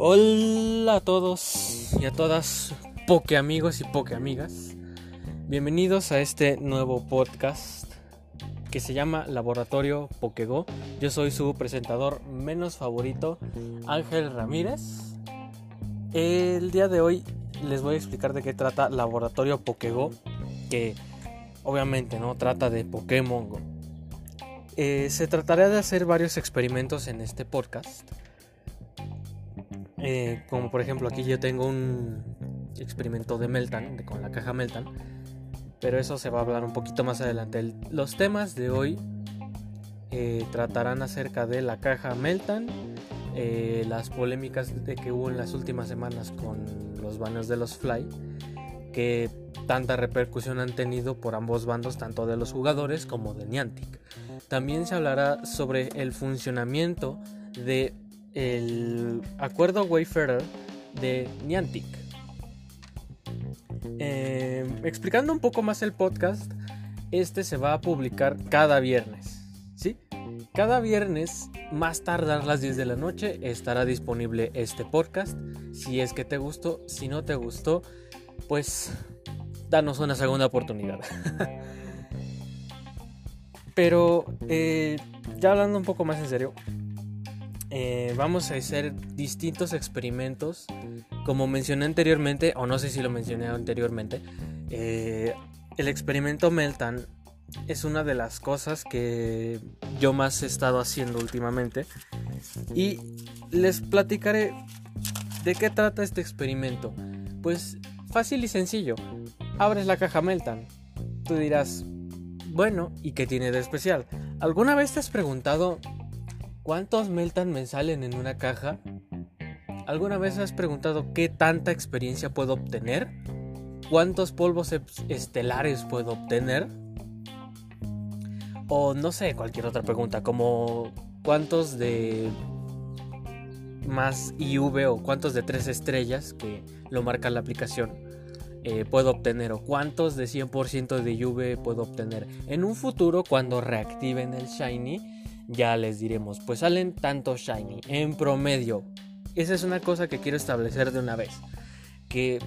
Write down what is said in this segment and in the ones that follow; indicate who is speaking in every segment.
Speaker 1: Hola a todos y a todas, poke amigos y poke amigas. Bienvenidos a este nuevo podcast que se llama Laboratorio Pokego. Yo soy su presentador menos favorito, Ángel Ramírez. El día de hoy les voy a explicar de qué trata Laboratorio Pokego, que obviamente no trata de Pokémon Go. Eh, se tratará de hacer varios experimentos en este podcast eh, como por ejemplo aquí yo tengo un experimento de Meltan, con la caja Meltan. Pero eso se va a hablar un poquito más adelante. los temas de hoy eh, tratarán acerca de la caja Meltan, eh, las polémicas de que hubo en las últimas semanas con los baños de los Fly, que tanta repercusión han tenido por ambos bandos, tanto de los jugadores como de Niantic. También se hablará sobre el funcionamiento de el acuerdo Wayfarer de Niantic. Eh, explicando un poco más el podcast, este se va a publicar cada viernes. ¿Sí? Cada viernes, más tardar las 10 de la noche, estará disponible este podcast. Si es que te gustó, si no te gustó, pues danos una segunda oportunidad. Pero eh, ya hablando un poco más en serio, eh, vamos a hacer distintos experimentos. Como mencioné anteriormente, o no sé si lo mencioné anteriormente, eh, el experimento Meltan es una de las cosas que yo más he estado haciendo últimamente. Y les platicaré de qué trata este experimento. Pues fácil y sencillo. Abres la caja Meltan. Tú dirás, bueno, ¿y qué tiene de especial? ¿Alguna vez te has preguntado ¿Cuántos Meltan me salen en una caja? ¿Alguna vez has preguntado qué tanta experiencia puedo obtener? ¿Cuántos polvos estelares puedo obtener? O no sé, cualquier otra pregunta, como cuántos de más IV o cuántos de tres estrellas, que lo marca la aplicación, eh, puedo obtener o cuántos de 100% de IV puedo obtener. En un futuro, cuando reactiven el Shiny, ya les diremos, pues salen tanto shiny en promedio. Esa es una cosa que quiero establecer de una vez. Que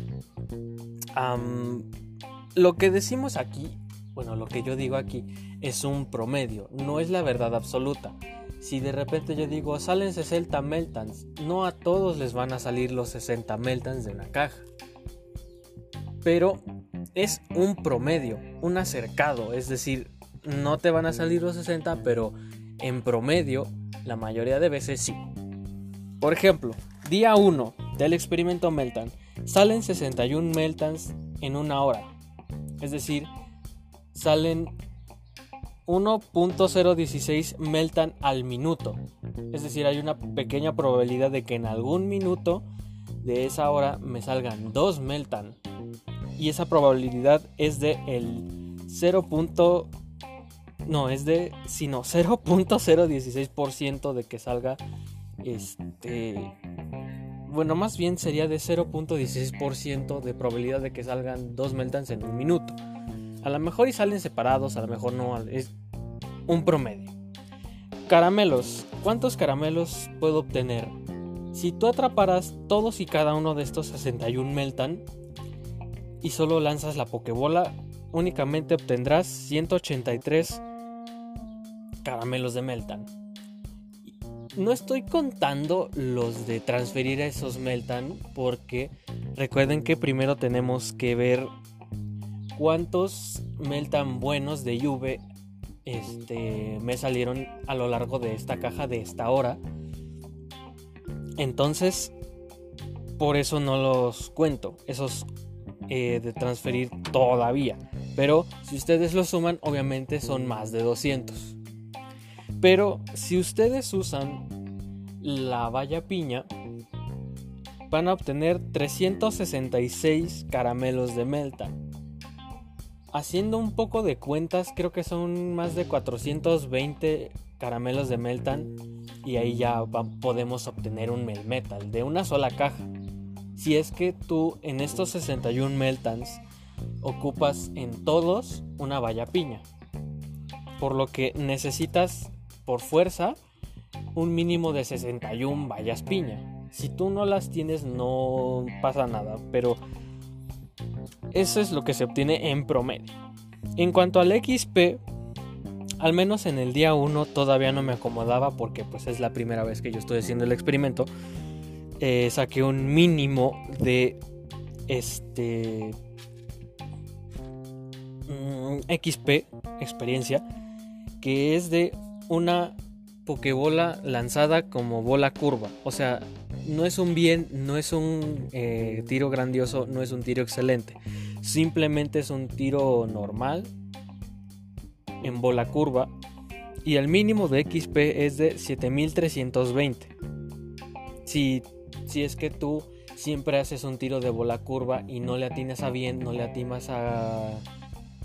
Speaker 1: lo que decimos aquí, bueno, lo que yo digo aquí es un promedio, no es la verdad absoluta. Si de repente yo digo salen 60 meltans, no a todos les van a salir los 60 meltans de una caja. Pero es un promedio, un acercado, es decir, no te van a salir los 60, pero en promedio, la mayoría de veces sí. Por ejemplo, día 1 del experimento Meltan, salen 61 Meltans en una hora. Es decir, salen 1.016 Meltan al minuto. Es decir, hay una pequeña probabilidad de que en algún minuto de esa hora me salgan 2 Meltan. Y esa probabilidad es de el 0. No, es de, sino 0.016% de que salga este... Bueno, más bien sería de 0.16% de probabilidad de que salgan dos meltans en un minuto. A lo mejor y salen separados, a lo mejor no, es un promedio. Caramelos. ¿Cuántos caramelos puedo obtener? Si tú atraparas todos y cada uno de estos 61 meltan y solo lanzas la pokebola, únicamente obtendrás 183 caramelos de Meltan. No estoy contando los de transferir esos Meltan porque recuerden que primero tenemos que ver cuántos Meltan buenos de Juve este, me salieron a lo largo de esta caja de esta hora. Entonces, por eso no los cuento, esos eh, de transferir todavía. Pero si ustedes lo suman, obviamente son más de 200. Pero si ustedes usan la valla piña, van a obtener 366 caramelos de melta. Haciendo un poco de cuentas, creo que son más de 420 caramelos de Meltan y ahí ya podemos obtener un Melmetal de una sola caja. Si es que tú en estos 61 Meltans ocupas en todos una valla piña. Por lo que necesitas por fuerza un mínimo de 61 vallas piña. Si tú no las tienes no pasa nada, pero eso es lo que se obtiene en promedio. En cuanto al XP, al menos en el día 1 todavía no me acomodaba porque pues es la primera vez que yo estoy haciendo el experimento. Eh, saqué un mínimo de este mm, XP experiencia que es de una pokebola lanzada como bola curva. O sea, no es un bien, no es un eh, tiro grandioso, no es un tiro excelente. Simplemente es un tiro normal en bola curva. Y el mínimo de XP es de 7320. Si, si es que tú siempre haces un tiro de bola curva y no le atinas a bien, no le atimas a,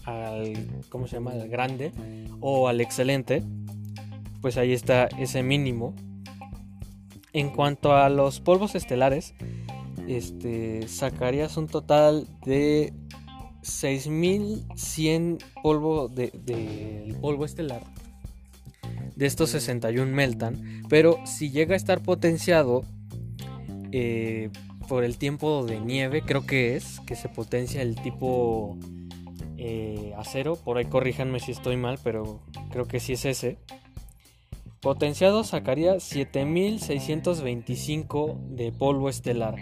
Speaker 1: al, ¿cómo se llama? Al grande o al excelente, pues ahí está ese mínimo. En cuanto a los polvos estelares, este, sacarías un total de 6100 polvo de, polvo estelar. De estos 61 meltan, pero si llega a estar potenciado eh, por el tiempo de nieve, creo que es, que se potencia el tipo eh, acero, por ahí corríjanme si estoy mal, pero creo que sí es ese. Potenciado sacaría 7625 de polvo estelar.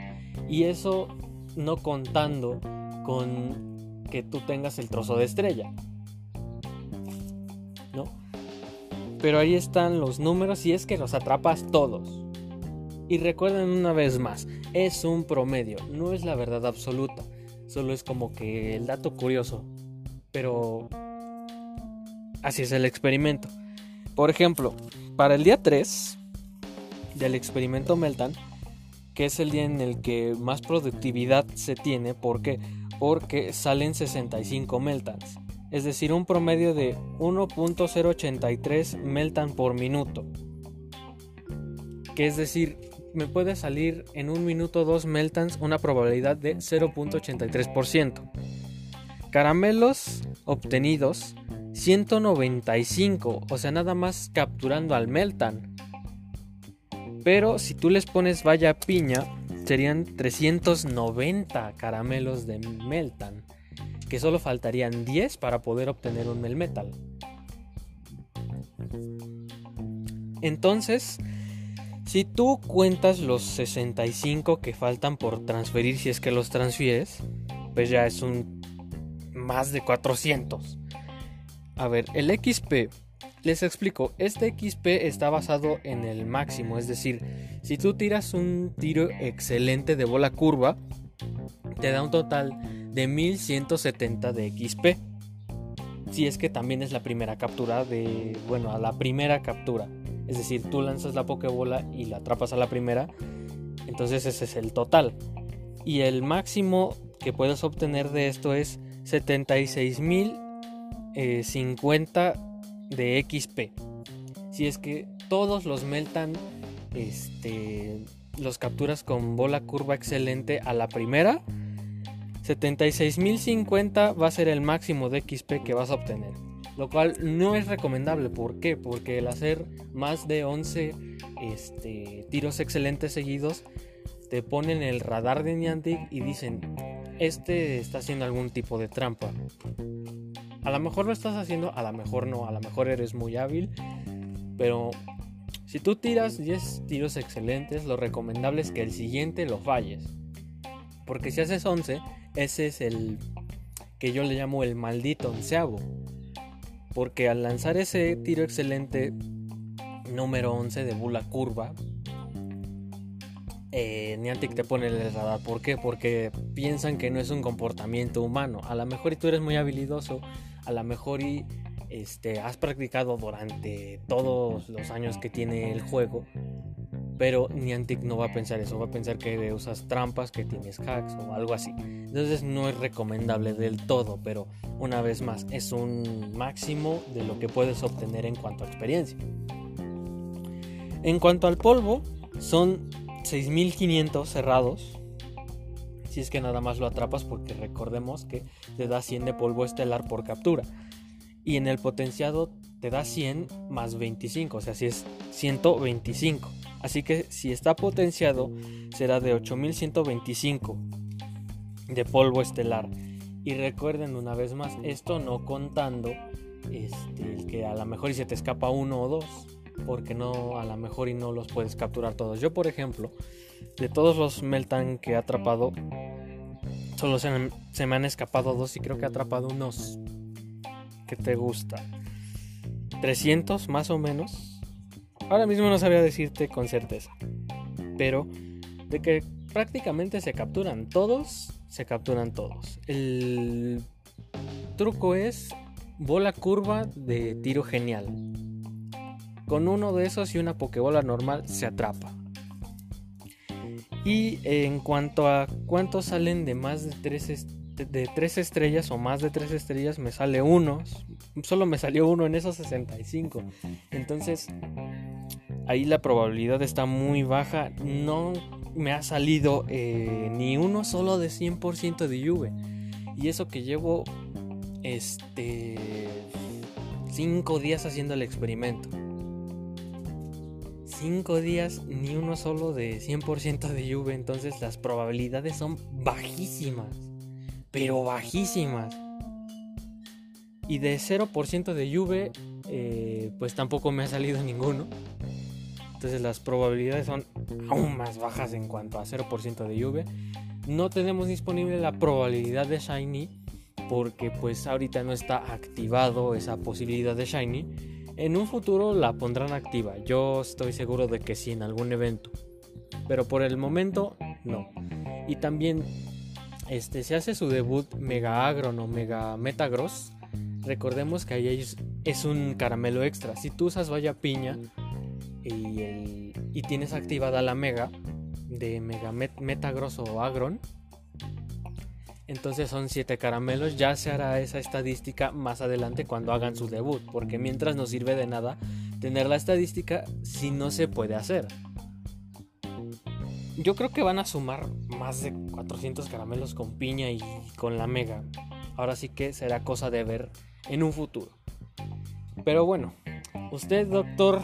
Speaker 1: Y eso no contando con que tú tengas el trozo de estrella. ¿No? Pero ahí están los números y es que los atrapas todos. Y recuerden una vez más, es un promedio, no es la verdad absoluta. Solo es como que el dato curioso pero así es el experimento. Por ejemplo, para el día 3 del experimento Meltan, que es el día en el que más productividad se tiene, ¿por qué? Porque salen 65 Meltans, es decir, un promedio de 1.083 Meltan por minuto. Que es decir, me puede salir en un minuto 2 Meltans una probabilidad de 0.83%. Caramelos obtenidos 195, o sea, nada más capturando al Meltan. Pero si tú les pones vaya piña, serían 390 caramelos de Meltan, que solo faltarían 10 para poder obtener un Melmetal. Entonces, si tú cuentas los 65 que faltan por transferir si es que los transfieres, pues ya es un más de 400. A ver, el XP, les explico, este XP está basado en el máximo, es decir, si tú tiras un tiro excelente de bola curva, te da un total de 1170 de XP. Si es que también es la primera captura de, bueno, a la primera captura. Es decir, tú lanzas la pokebola y la atrapas a la primera, entonces ese es el total. Y el máximo que puedes obtener de esto es 76.050 eh, de XP. Si es que todos los meltan, este, los capturas con bola curva excelente a la primera, 76.050 va a ser el máximo de XP que vas a obtener. Lo cual no es recomendable. ¿Por qué? Porque el hacer más de 11 este, tiros excelentes seguidos te ponen el radar de Niantic y dicen, este está haciendo algún tipo de trampa. A lo mejor lo estás haciendo, a lo mejor no, a lo mejor eres muy hábil, pero si tú tiras 10 tiros excelentes, lo recomendable es que el siguiente lo falles. Porque si haces 11, ese es el que yo le llamo el maldito onceavo. Porque al lanzar ese tiro excelente número 11 de bula curva, eh, Niantic te pone el radar. ¿Por qué? Porque piensan que no es un comportamiento humano. A lo mejor tú eres muy habilidoso, a lo mejor y este, has practicado durante todos los años que tiene el juego, pero Niantic no va a pensar eso, va a pensar que usas trampas, que tienes hacks o algo así. Entonces no es recomendable del todo, pero una vez más, es un máximo de lo que puedes obtener en cuanto a experiencia. En cuanto al polvo, son 6500 cerrados. Si es que nada más lo atrapas porque recordemos que te da 100 de polvo estelar por captura. Y en el potenciado te da 100 más 25, o sea, si es 125. Así que si está potenciado será de 8125 de polvo estelar. Y recuerden una vez más, esto no contando este, que a lo mejor se te escapa uno o dos, porque no a lo mejor y no los puedes capturar todos. Yo, por ejemplo, de todos los Meltan que he atrapado, solo se, me han escapado dos y creo que he atrapado unos que te gusta. 300 más o menos. Ahora mismo no sabría decirte con certeza. Pero de que prácticamente se capturan todos, se capturan todos. El truco es bola curva de tiro genial. Con uno de esos y una pokebola normal se atrapa. Y en cuanto a cuántos salen de más de 3, de estrellas o más de 3 estrellas, me sale uno. Solo me salió uno en esos 65. Entonces, ahí la probabilidad está muy baja. No me ha salido eh, ni uno solo de 100% de Juve. Y eso que llevo este 5 días haciendo el experimento. 5 días ni uno solo de 100% de Juve, entonces las probabilidades son bajísimas, pero bajísimas. Y de 0% de Juve, eh, pues tampoco me ha salido ninguno. Entonces las probabilidades son aún más bajas en cuanto a 0% de lluvia. No tenemos disponible la probabilidad de Shiny porque pues ahorita no está activado esa posibilidad de Shiny. En un futuro la pondrán activa. Yo estoy seguro de que sí en algún evento. Pero por el momento no. Y también este, se hace su debut Mega Agron o Mega Metagross. Recordemos que ahí es un caramelo extra. Si tú usas Vaya Piña y, tienes activada la Mega de Mega Metagross o Agron, entonces son 7 caramelos. Ya se hará esa estadística más adelante cuando hagan su debut. Porque mientras no sirve de nada tener la estadística si no se puede hacer. Yo creo que van a sumar más de 400 caramelos con piña y con la mega. Ahora sí que será cosa de ver en un futuro. Pero bueno, usted doctor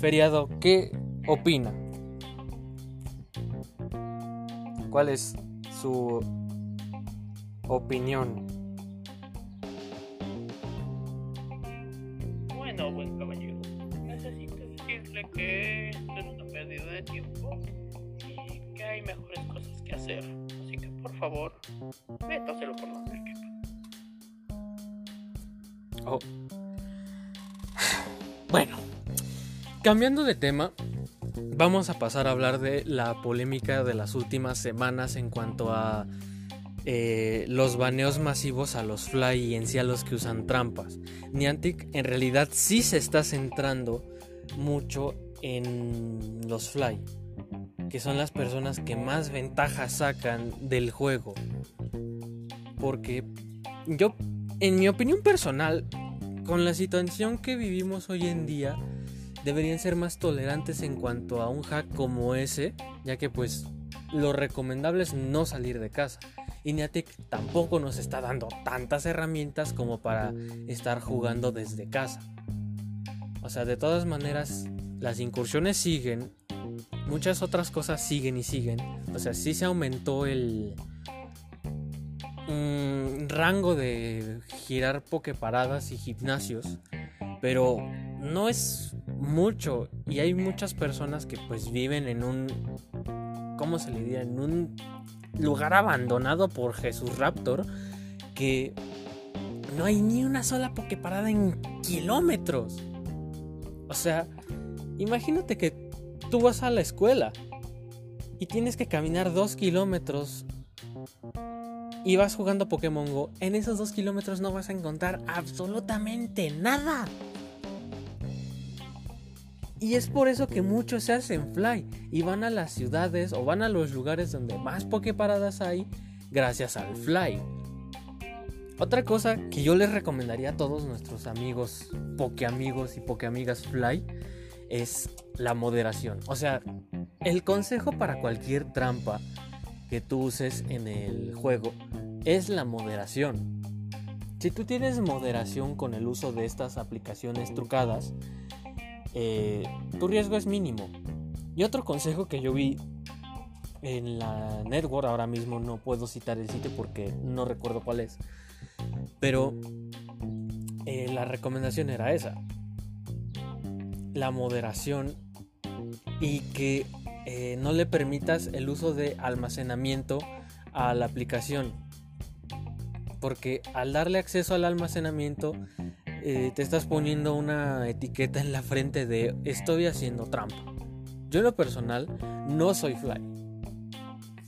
Speaker 1: Feriado, ¿qué opina? ¿Cuál es su opinión?
Speaker 2: Bueno, buen caballero, necesito decirle que es una pérdida de tiempo y que hay mejores cosas que hacer. Así que por favor, métaselo por donde quepa.
Speaker 1: Oh. Bueno, Cambiando de tema, vamos a pasar a hablar de la polémica de las últimas semanas en cuanto a eh, los baneos masivos a los fly y en sí a los que usan trampas. Niantic en realidad sí se está centrando mucho en los fly, que son las personas que más ventaja sacan del juego. Porque yo, en mi opinión personal, con la situación que vivimos hoy en día, deberían ser más tolerantes en cuanto a un hack como ese, ya que pues lo recomendable es no salir de casa. Y tampoco nos está dando tantas herramientas como para estar jugando desde casa. O sea, de todas maneras, las incursiones siguen, muchas otras cosas siguen y siguen. O sea, sí se aumentó el mm, rango de girar pokeparadas y gimnasios, pero no es mucho y hay muchas personas que pues viven en un ¿cómo se le diría? en un lugar abandonado por Jesús Raptor que no hay ni una sola Poképarada en kilómetros. O sea, imagínate que tú vas a la escuela y tienes que caminar dos kilómetros y vas jugando Pokémon Go. En esos dos kilómetros no vas a encontrar absolutamente nada. Y es por eso que muchos se hacen fly y van a las ciudades o van a los lugares donde más paradas hay gracias al fly. Otra cosa que yo les recomendaría a todos nuestros amigos, amigos y amigas fly, es la moderación. O sea, el consejo para cualquier trampa que tú uses en el juego es la moderación. Si tú tienes moderación con el uso de estas aplicaciones trucadas, eh, tu riesgo es mínimo. Y otro consejo que yo vi en la network, ahora mismo no puedo citar el sitio porque no recuerdo cuál es, pero eh, la recomendación era esa. La moderación y que eh, no le permitas el uso de almacenamiento a la aplicación. Porque al darle acceso al almacenamiento eh, te estás poniendo una etiqueta en la frente de estoy haciendo trampa. Yo en lo personal no soy fly.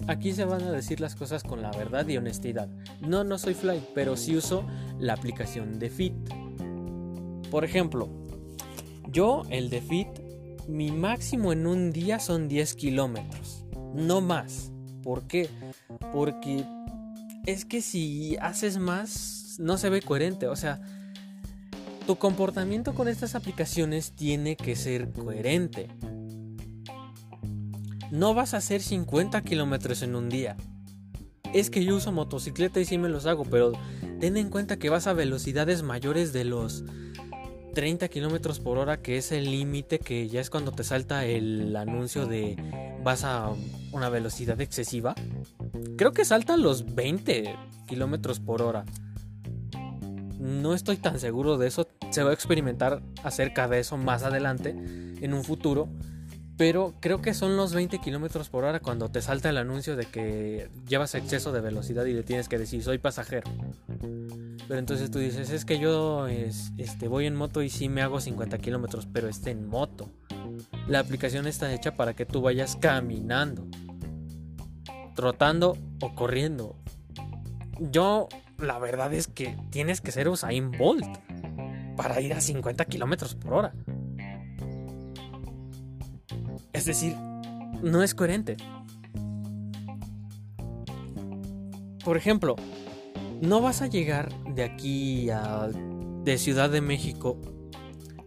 Speaker 1: Aquí se van a decir las cosas con la verdad y honestidad. No, no soy fly, pero sí uso la aplicación de Fit. Por ejemplo, yo el de Fit, mi máximo en un día son 10 kilómetros. No más. ¿Por qué? Porque es que si haces más, no se ve coherente. O sea, tu comportamiento con estas aplicaciones tiene que ser coherente. No vas a hacer 50 kilómetros en un día. Es que yo uso motocicleta y sí me los hago, pero ten en cuenta que vas a velocidades mayores de los 30 kilómetros por hora, que es el límite que ya es cuando te salta el anuncio de vas a una velocidad excesiva. Creo que salta los 20 kilómetros por hora. No estoy tan seguro de eso. Se va a experimentar acerca de eso más adelante, en un futuro. Pero creo que son los 20 kilómetros por hora cuando te salta el anuncio de que llevas exceso de velocidad y le tienes que decir soy pasajero. Pero entonces tú dices, es que yo este, voy en moto y sí me hago 50 kilómetros, pero está en moto. La aplicación está hecha para que tú vayas caminando, trotando o corriendo. Yo, la verdad es que tienes que ser Usain Bolt para ir a 50 kilómetros por hora. Es decir, no es coherente. Por ejemplo, no vas a llegar de aquí a de Ciudad de México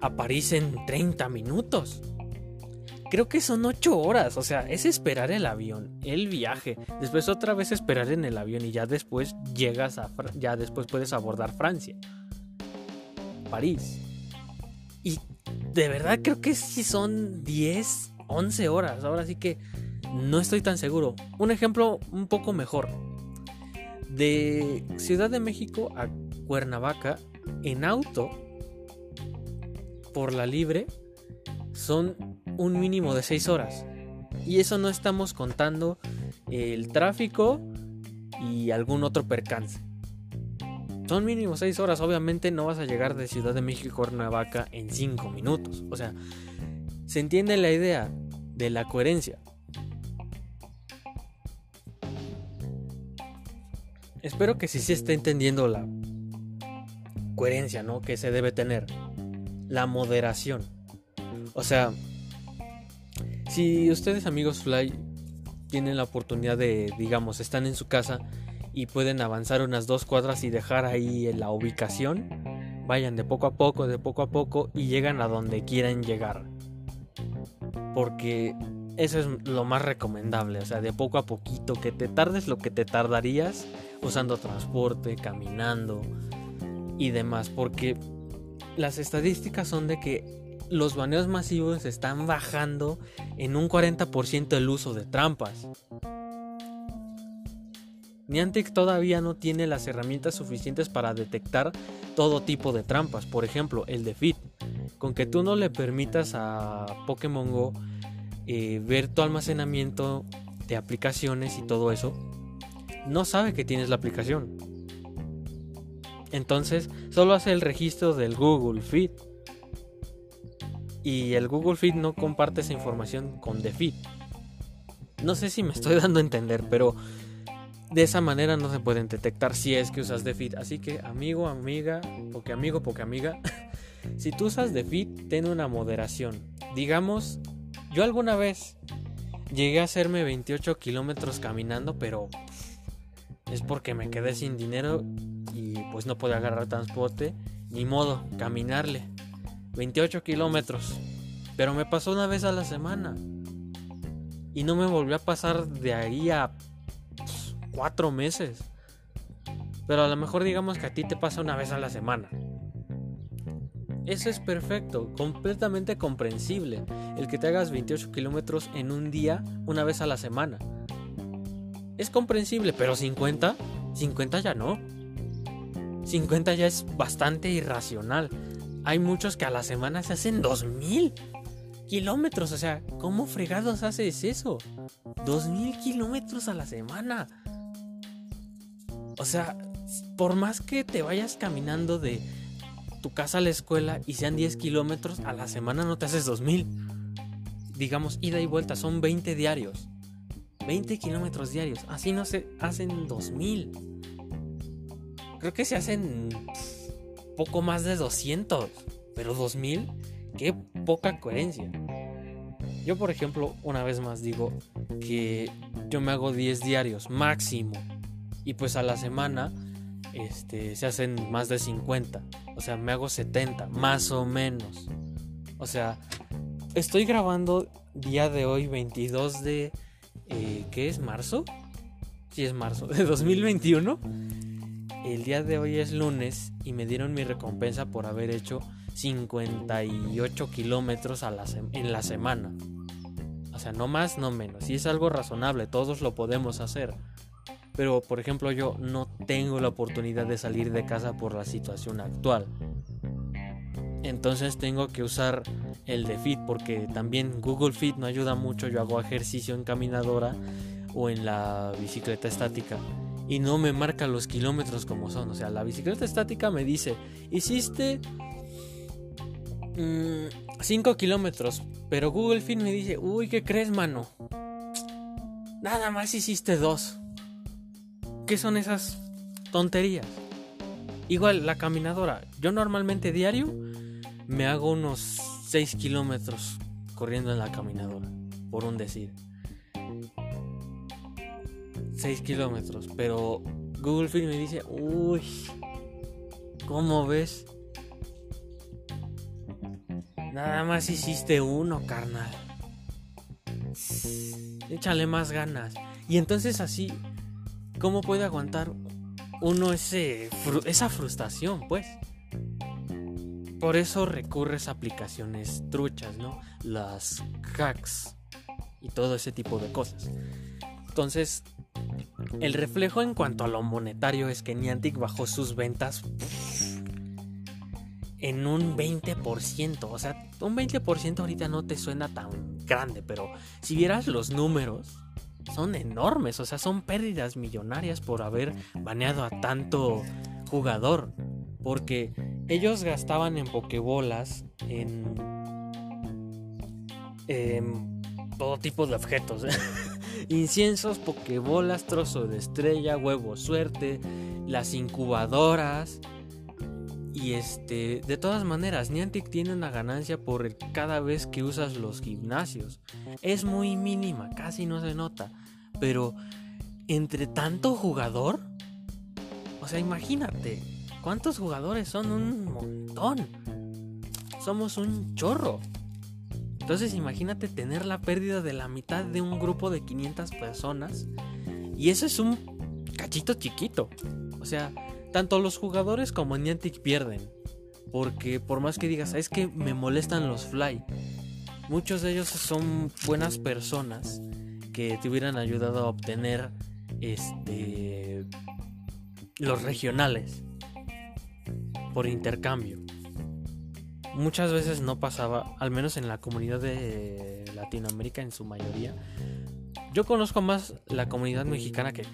Speaker 1: a París en 30 minutos. Creo que son 8 horas, o sea, es esperar el avión, el viaje, después otra vez esperar en el avión y ya después llegas a ya después puedes abordar Francia. París. Y de verdad creo que sí son 10, 11 horas, ahora sí que no estoy tan seguro. Un ejemplo un poco mejor. De Ciudad de México a Cuernavaca en auto por la libre son un mínimo de 6 horas. Y eso no estamos contando el tráfico y algún otro percance. Son mínimo 6 horas. Obviamente no vas a llegar de Ciudad de México a Cuernavaca en 5 minutos. O sea, se entiende la idea de la coherencia. Espero que sí se esté entendiendo la coherencia, ¿no? Que se debe tener. La moderación. O sea, si ustedes amigos Fly tienen la oportunidad de, digamos, están en su casa y pueden avanzar unas dos cuadras y dejar ahí la ubicación, vayan de poco a poco, de poco a poco y llegan a donde quieran llegar. Porque eso es lo más recomendable, o sea, de poco a poquito, que te tardes lo que te tardarías usando transporte, caminando y demás, porque las estadísticas son de que los baneos masivos están bajando en un 40% el uso de trampas. Niantic todavía no tiene las herramientas suficientes para detectar todo tipo de trampas, por ejemplo el de Fit. Con que tú no le permitas a Pokémon Go eh, ver tu almacenamiento de aplicaciones y todo eso, no sabe que tienes la aplicación. Entonces, solo hace el registro del Google Feed. Y el Google Feed no comparte esa información con The Feed. No sé si me estoy dando a entender, pero de esa manera no se pueden detectar si es que usas Feed. Así que, amigo, amiga, porque amigo, porque amiga, si tú usas Feed, ten una moderación. Digamos, yo alguna vez llegué a hacerme 28 kilómetros caminando, pero es porque me quedé sin dinero y pues no pude agarrar transporte. Ni modo, caminarle. 28 kilómetros. Pero me pasó una vez a la semana. Y no me volvió a pasar de ahí a 4 meses. Pero a lo mejor digamos que a ti te pasa una vez a la semana. Eso es perfecto, completamente comprensible. El que te hagas 28 kilómetros en un día, una vez a la semana. Es comprensible, pero 50, 50 ya no. 50 ya es bastante irracional. Hay muchos que a la semana se hacen 2000 kilómetros. O sea, ¿cómo fregados haces eso? 2000 kilómetros a la semana. O sea, por más que te vayas caminando de tu casa a la escuela y sean 10 kilómetros, a la semana no te haces 2000. Digamos, ida y vuelta, son 20 diarios. 20 kilómetros diarios. Así no se hacen 2000. Creo que se hacen poco más de 200. Pero 2000, qué poca coherencia. Yo, por ejemplo, una vez más digo que yo me hago 10 diarios máximo. Y pues a la semana este, se hacen más de 50. O sea, me hago 70, más o menos. O sea, estoy grabando día de hoy, 22 de... Eh, ¿Qué es? ¿Marzo? Sí, es marzo. ¿De 2021? El día de hoy es lunes y me dieron mi recompensa por haber hecho 58 kilómetros en la semana. O sea, no más, no menos. Y es algo razonable, todos lo podemos hacer. Pero, por ejemplo, yo no tengo la oportunidad de salir de casa por la situación actual. Entonces tengo que usar el de Fit porque también Google Fit no ayuda mucho. Yo hago ejercicio en caminadora o en la bicicleta estática y no me marca los kilómetros como son. O sea, la bicicleta estática me dice, hiciste 5 mm, kilómetros, pero Google Fit me dice, uy, ¿qué crees, mano? Nada más hiciste 2. ¿Qué son esas tonterías? Igual la caminadora. Yo normalmente diario me hago unos 6 kilómetros corriendo en la caminadora, por un decir. 6 kilómetros, pero Google Fit me dice, uy, ¿cómo ves? Nada más hiciste uno, carnal. Échale más ganas. Y entonces así ¿Cómo puede aguantar uno esa frustración, pues? Por eso recurres a aplicaciones truchas, ¿no? Las hacks y todo ese tipo de cosas. Entonces, el reflejo en cuanto a lo monetario es que Niantic bajó sus ventas en un 20%. O sea, un 20% ahorita no te suena tan grande, pero si vieras los números, son enormes, o sea, son pérdidas millonarias por haber baneado a tanto jugador. Porque ellos gastaban en pokebolas, en, todo tipo de objetos. Inciensos, pokebolas, trozo de estrella, huevo suerte, las incubadoras. Y este, de todas maneras, Niantic tiene una ganancia por cada vez que usas los gimnasios. Es muy mínima, casi no se nota. Pero entre tanto jugador, o sea, imagínate, ¿cuántos jugadores son? Un montón. Somos un chorro. Entonces imagínate tener la pérdida de la mitad de un grupo de 500 personas. Y eso es un cachito chiquito. O sea, tanto los jugadores como Niantic pierden. Porque por más que digas, es que me molestan los fly. Muchos de ellos son buenas personas que te hubieran ayudado a obtener este los regionales por intercambio. Muchas veces no pasaba, al menos en la comunidad de Latinoamérica en su mayoría. Yo conozco más la comunidad mexicana que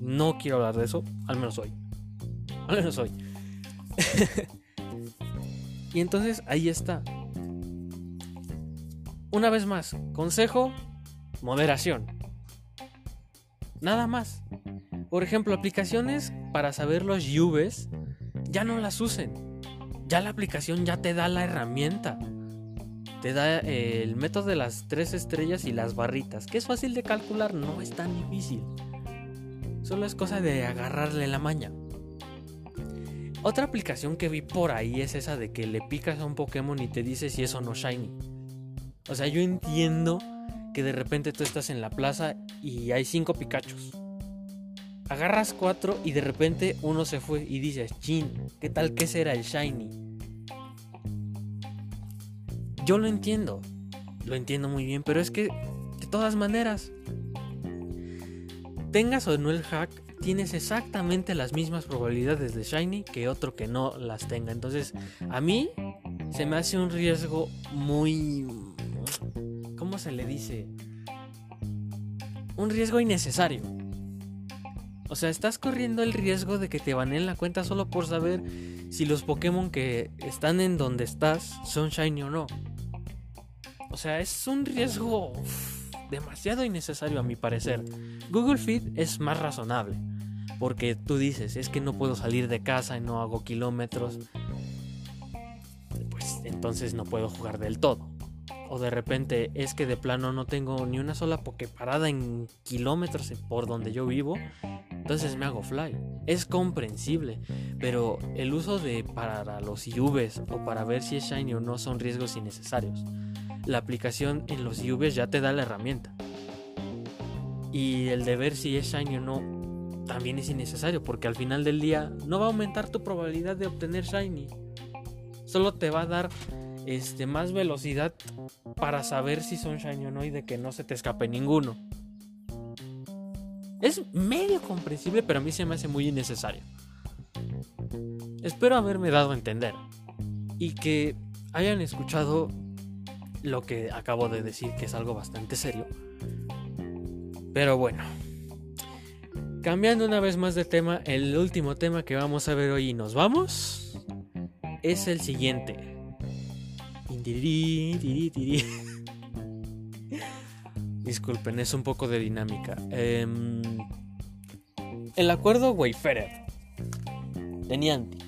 Speaker 1: no quiero hablar de eso, al menos hoy. Al menos hoy. y entonces ahí está. Una vez más, consejo, moderación. Nada más. Por ejemplo, aplicaciones para saber los lluves, ya no las usen. Ya la aplicación ya te da la herramienta. Te da eh, el método de las tres estrellas y las barritas, que es fácil de calcular, no es tan difícil. Solo es cosa de agarrarle la maña. Otra aplicación que vi por ahí es esa de que le picas a un Pokémon y te dice si es o no shiny. O sea, yo entiendo que de repente tú estás en la plaza y hay cinco Pikachus. agarras cuatro y de repente uno se fue y dices, chin, ¿qué tal que será el shiny? Yo lo entiendo, lo entiendo muy bien, pero es que de todas maneras, tengas o no el hack, tienes exactamente las mismas probabilidades de shiny que otro que no las tenga. Entonces, a mí se me hace un riesgo muy... ¿Cómo se le dice? Un riesgo innecesario. O sea, estás corriendo el riesgo de que te baneen la cuenta solo por saber si los Pokémon que están en donde estás son shiny o no. O sea, es un riesgo demasiado innecesario a mi parecer. Google Feed es más razonable. Porque tú dices, es que no puedo salir de casa y no hago kilómetros. Pues entonces no puedo jugar del todo. O de repente es que de plano no tengo ni una sola parada en kilómetros por donde yo vivo entonces me hago fly. Es comprensible, pero el uso de para los IVs o para ver si es shiny o no son riesgos innecesarios. La aplicación en los IVs ya te da la herramienta. Y el de ver si es shiny o no también es innecesario porque al final del día no va a aumentar tu probabilidad de obtener shiny. Solo te va a dar este, más velocidad para saber si son shiny o no y de que no se te escape ninguno. Es medio comprensible, pero a mí se me hace muy innecesario. Espero haberme dado a entender y que hayan escuchado lo que acabo de decir, que es algo bastante serio. Pero bueno, cambiando una vez más de tema, el último tema que vamos a ver hoy y nos vamos es el siguiente. Disculpen, es un poco de dinámica. Em, el acuerdo Wayfarer de Niantic.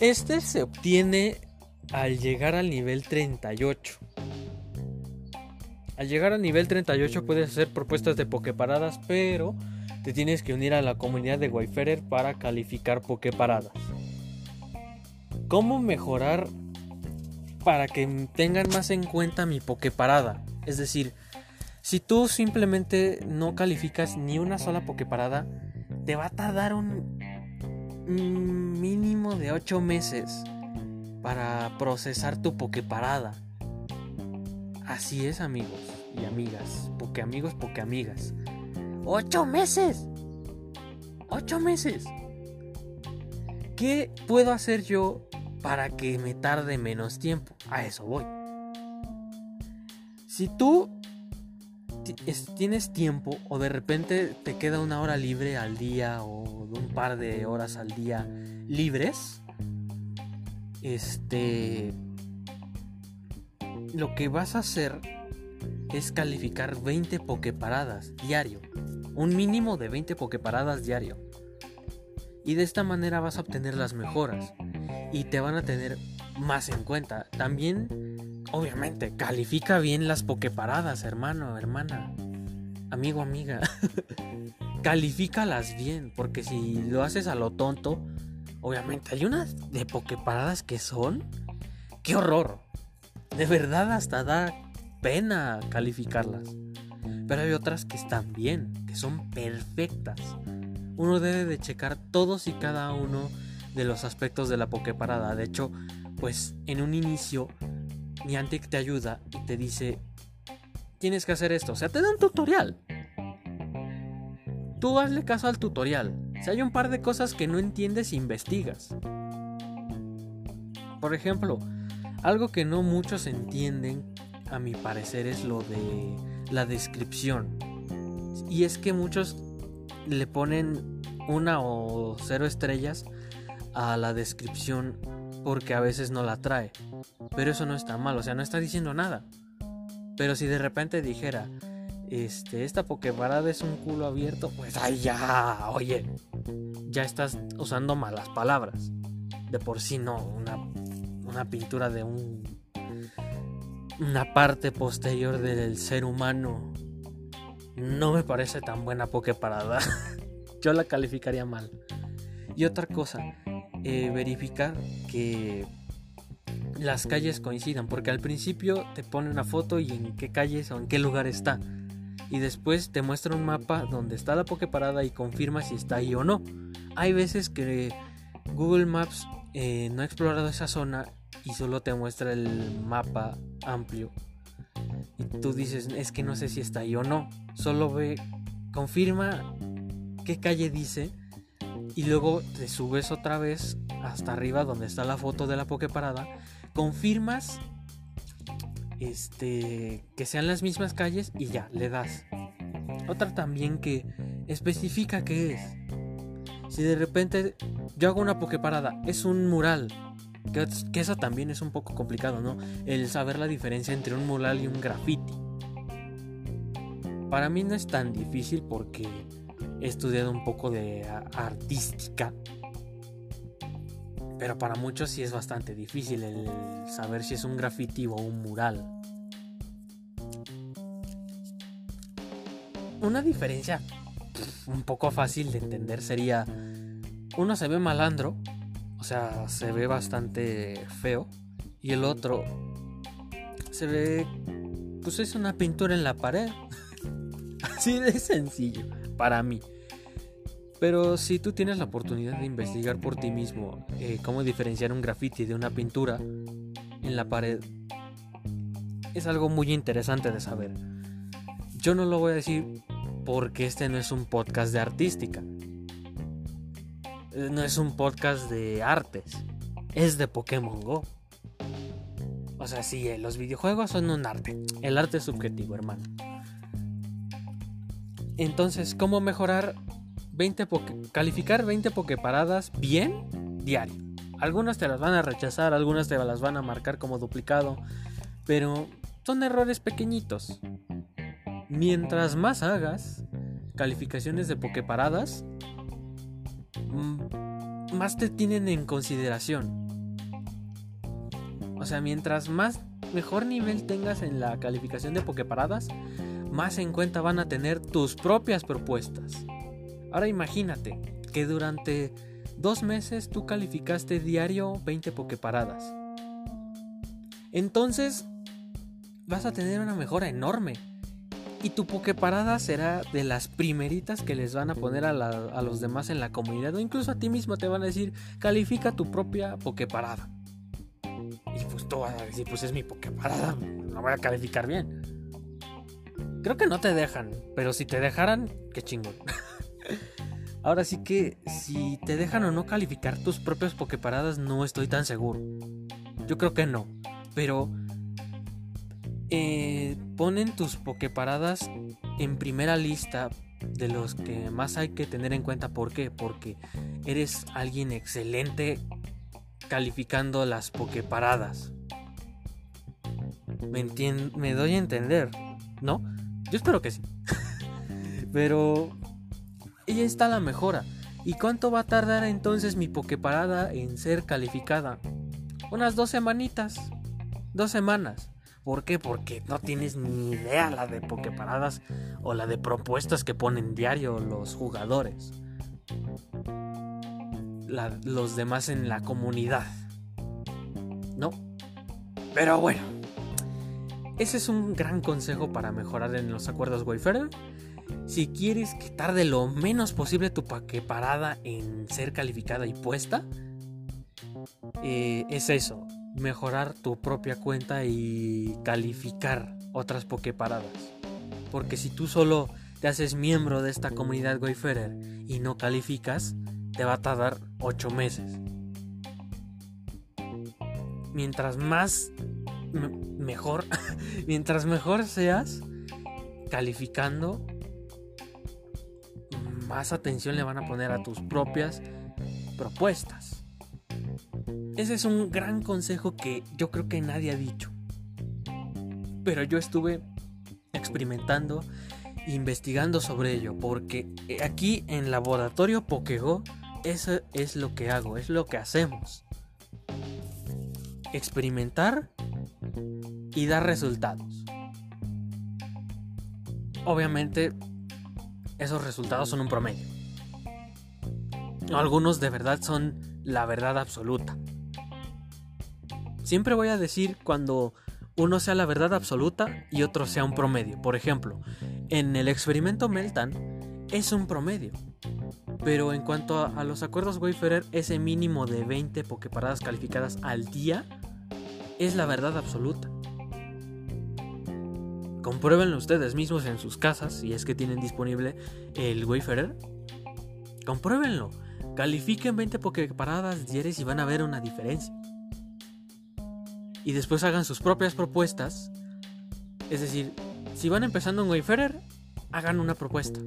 Speaker 1: Este se obtiene al llegar al nivel 38. Al llegar al nivel 38 puedes hacer propuestas de pokeparadas, pero te tienes que unir a la comunidad de Wayfarer para calificar pokeparadas. ¿Cómo mejorar para que tengan más en cuenta mi pokeparada? Es decir, si tú simplemente no calificas ni una sola Pokeparada, te va a tardar un mínimo de 8 meses para procesar tu Pokeparada. Así es, amigos y amigas. Pokeamigos, Pokeamigas. ¡8 meses! ¡8 meses! ¿Qué puedo hacer yo para que me tarde menos tiempo? A eso voy. Si tú tienes tiempo o de repente te queda una hora libre al día o un par de horas al día libres, este, lo que vas a hacer es calificar 20 pokeparadas diario, un mínimo de 20 pokeparadas diario. Y de esta manera vas a obtener las mejoras y te van a tener más en cuenta. También Obviamente, califica bien las pokeparadas, hermano, hermana, amigo, amiga. Califícalas bien, porque si lo haces a lo tonto, obviamente hay unas de pokeparadas que son. ¡Qué horror! De verdad, hasta da pena calificarlas. Pero hay otras que están bien, que son perfectas. Uno debe de checar todos y cada uno de los aspectos de la pokeparada. De hecho, pues en un inicio Niantic te ayuda y te dice, tienes que hacer esto. O sea, te da un tutorial. Tú hazle caso al tutorial. Si hay un par de cosas que no entiendes, investigas. Por ejemplo, algo que no muchos entienden, a mi parecer, es lo de la descripción. Y es que muchos le ponen una o cero estrellas a la descripción porque a veces no la trae. Pero eso no está mal, o sea, no está diciendo nada. Pero si de repente dijera, este, esta Poképarada es un culo abierto, pues ay ya, oye, ya estás usando malas palabras. De por sí no, una, una pintura de un una parte posterior del ser humano no me parece tan buena Poképarada. Yo la calificaría mal. Y otra cosa, eh, verificar que las calles coincidan, porque al principio te pone una foto y en qué calles o en qué lugar está. Y después te muestra un mapa donde está la Pokeparada y confirma si está ahí o no. Hay veces que Google Maps eh, no ha explorado esa zona y solo te muestra el mapa amplio. Y tú dices, es que no sé si está ahí o no. Solo ve, confirma qué calle dice y luego te subes otra vez hasta arriba donde está la foto de la Pokeparada. Confirmas este, que sean las mismas calles y ya, le das. Otra también que especifica qué es. Si de repente yo hago una pokeparada, es un mural. Que, que, eso también es un poco complicado, ¿no? El saber la diferencia entre un mural y un graffiti. Para mí no es tan difícil porque he estudiado un poco de artística. Pero para muchos sí es bastante difícil el saber si es un graffiti o un mural. Una diferencia un poco fácil de entender sería, uno se ve malandro, o sea, se ve bastante feo, y el otro se ve, pues es una pintura en la pared. Así de sencillo, para mí. Pero si tú tienes la oportunidad de investigar por ti mismo eh, cómo diferenciar un graffiti de una pintura en la pared, es algo muy interesante de saber. Yo no lo voy a decir porque este no es un podcast de artística. No es un podcast de artes. Es de Pokémon Go. O sea, sí, eh, los videojuegos son un arte. El arte es subjetivo, hermano. Entonces, ¿cómo mejorar 20 calificar 20 pokeparadas bien diario. Algunas te las van a rechazar, algunas te las van a marcar como duplicado, pero son errores pequeñitos. Mientras más hagas calificaciones de pokeparadas, mm, más te tienen en consideración. O sea, mientras más mejor nivel tengas en la calificación de pokeparadas, más en cuenta van a tener tus propias propuestas. Ahora imagínate que durante dos meses tú calificaste diario 20 pokeparadas. Entonces vas a tener una mejora enorme. Y tu pokeparada será de las primeritas que les van a poner a, los demás en la comunidad. O incluso a ti mismo te van a decir, califica tu propia pokeparada. Y pues tú vas a decir, pues es mi pokeparada, la voy a calificar bien. Creo que no te dejan, pero si te dejaran, qué chingón. Ahora sí que si te dejan o no calificar tus propias pokeparadas no estoy tan seguro. Yo creo que no. Pero eh, ponen tus pokeparadas en primera lista de los que más hay que tener en cuenta. ¿Por qué? Porque eres alguien excelente calificando las pokeparadas. ¿Me, me doy a entender? ¿No? Yo espero que sí. Pero y está la mejora. ¿Y cuánto va a tardar entonces mi Pokeparada en ser calificada? Unas dos semanitas. Dos semanas. ¿Por qué? Porque no tienes ni idea la de Pokeparadas o la de propuestas que ponen diario los jugadores. los demás en la comunidad. ¿No? Pero bueno. Ese es un gran consejo para mejorar en los acuerdos Wayfarer si quieres que tarde lo menos posible tu parada en ser calificada y puesta, eh, es eso, mejorar tu propia cuenta y calificar otras pokeparadas. Porque si tú solo te haces miembro de esta comunidad Wayfarer y no calificas, te va a tardar 8 meses. Mientras más mejor, mientras mejor seas calificando, más atención le van a poner a tus propias propuestas. Ese es un gran consejo que yo creo que nadie ha dicho. Pero yo estuve experimentando investigando sobre ello porque aquí en Laboratorio Pokego eso es lo que hago, es lo que hacemos. Experimentar y dar resultados. Obviamente esos resultados son un promedio. Algunos de verdad son la verdad absoluta. Siempre voy a decir cuando uno sea la verdad absoluta y otro sea un promedio. Por ejemplo, en el experimento Meltan es un promedio. Pero en cuanto a, los acuerdos Wayfarer, ese mínimo de 20 pokeparadas calificadas al día es la verdad absoluta. Compruébenlo ustedes mismos en sus casas si es que tienen disponible el Wayfarer. Compruébenlo. Califiquen 20 pokeparadas diarias y van a ver una diferencia. Y después hagan sus propias propuestas. Es decir, si van empezando en Wayfarer, hagan una propuesta.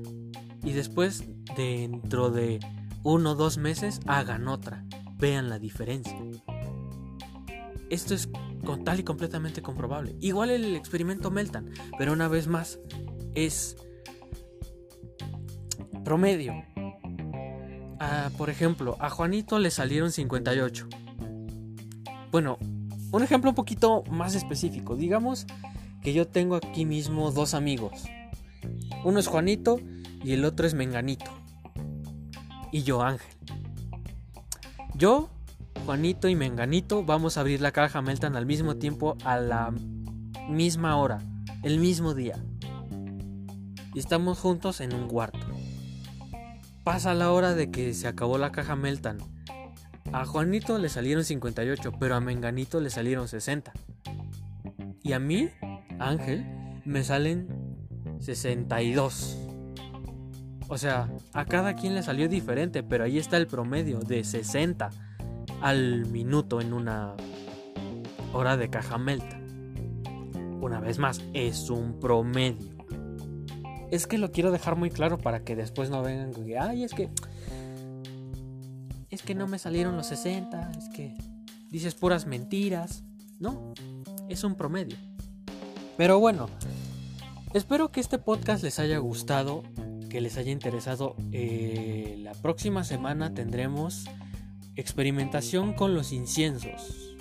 Speaker 1: Y después, dentro de uno o dos meses, hagan otra. Vean la diferencia. Esto es tal y completamente comprobable. Igual el experimento Meltan, pero una vez más es promedio. Por ejemplo, a Juanito le salieron 58. Bueno, un ejemplo un poquito más específico. Digamos que yo tengo aquí mismo dos amigos. Uno es Juanito y el otro es Menganito. Y yo Ángel. Yo, Juanito y Menganito vamos a abrir la caja Meltan al mismo tiempo a la misma hora, el mismo día. Y estamos juntos en un cuarto. Pasa la hora de que se acabó la caja Meltan. A Juanito le salieron 58, pero a Menganito le salieron 60. Y a mí, Ángel, me salen 62. O sea, a cada quien le salió diferente, pero ahí está el promedio de 60 al minuto en una hora de caja Meltan. Una vez más, es un promedio es que lo quiero dejar muy claro para que después no vengan que, ay, es que. Es que no me salieron los 60, es que dices puras mentiras. No, es un promedio. Pero bueno, espero que este podcast les haya gustado, que les haya interesado. Eh, la próxima semana tendremos experimentación con los inciensos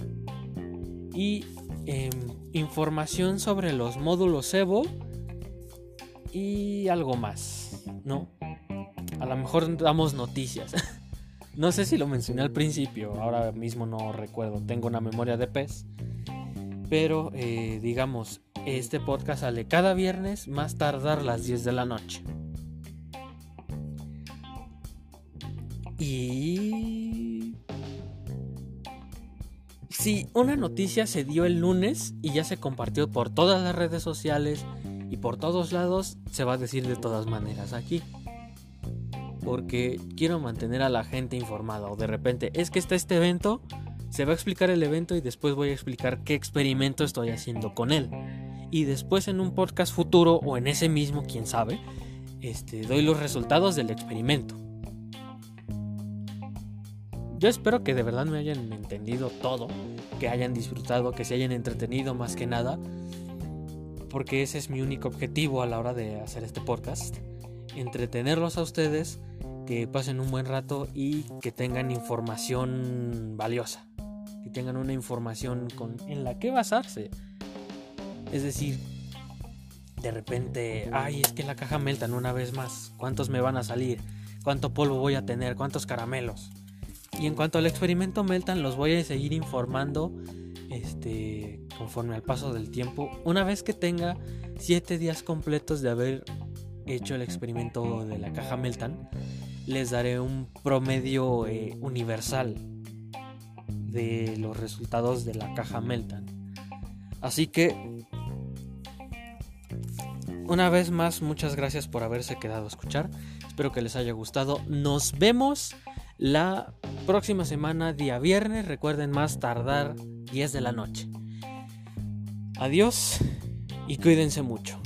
Speaker 1: y eh, información sobre los módulos Evo y algo más, ¿no? A lo mejor damos noticias. no sé si lo mencioné al principio, ahora mismo no recuerdo, tengo una memoria de pez. Pero eh, digamos, este podcast sale cada viernes, más tardar las 10 de la noche. Y... Si una noticia se dio el lunes y ya se compartió por todas las redes sociales, y por todos lados se va a decir de todas maneras aquí. Porque quiero mantener a la gente informada. O de repente, es que está este evento, se va a explicar el evento y después voy a explicar qué experimento estoy haciendo con él. Y después en un podcast futuro o en ese mismo, quién sabe, este, doy los resultados del experimento. Yo espero que de verdad me hayan entendido todo, que hayan disfrutado, que se hayan entretenido más que nada porque ese es mi único objetivo a la hora de hacer este podcast. Entretenerlos a ustedes, que pasen un buen rato y que tengan información valiosa, que tengan una información con, en la que basarse. Es decir, de repente, ay, es que la caja meltan una vez más, ¿cuántos me van a salir? ¿Cuánto polvo voy a tener? ¿Cuántos caramelos? Y en cuanto al experimento meltan, los voy a seguir informando este, conforme al paso del tiempo, una vez que tenga 7 días completos de haber hecho el experimento de la caja Meltan, les daré un promedio eh, universal de los resultados de la caja Meltan. Así que, una vez más, muchas gracias por haberse quedado a escuchar. Espero que les haya gustado. Nos vemos la próxima semana, día viernes. Recuerden más tardar 10 de la noche. Adiós y cuídense mucho.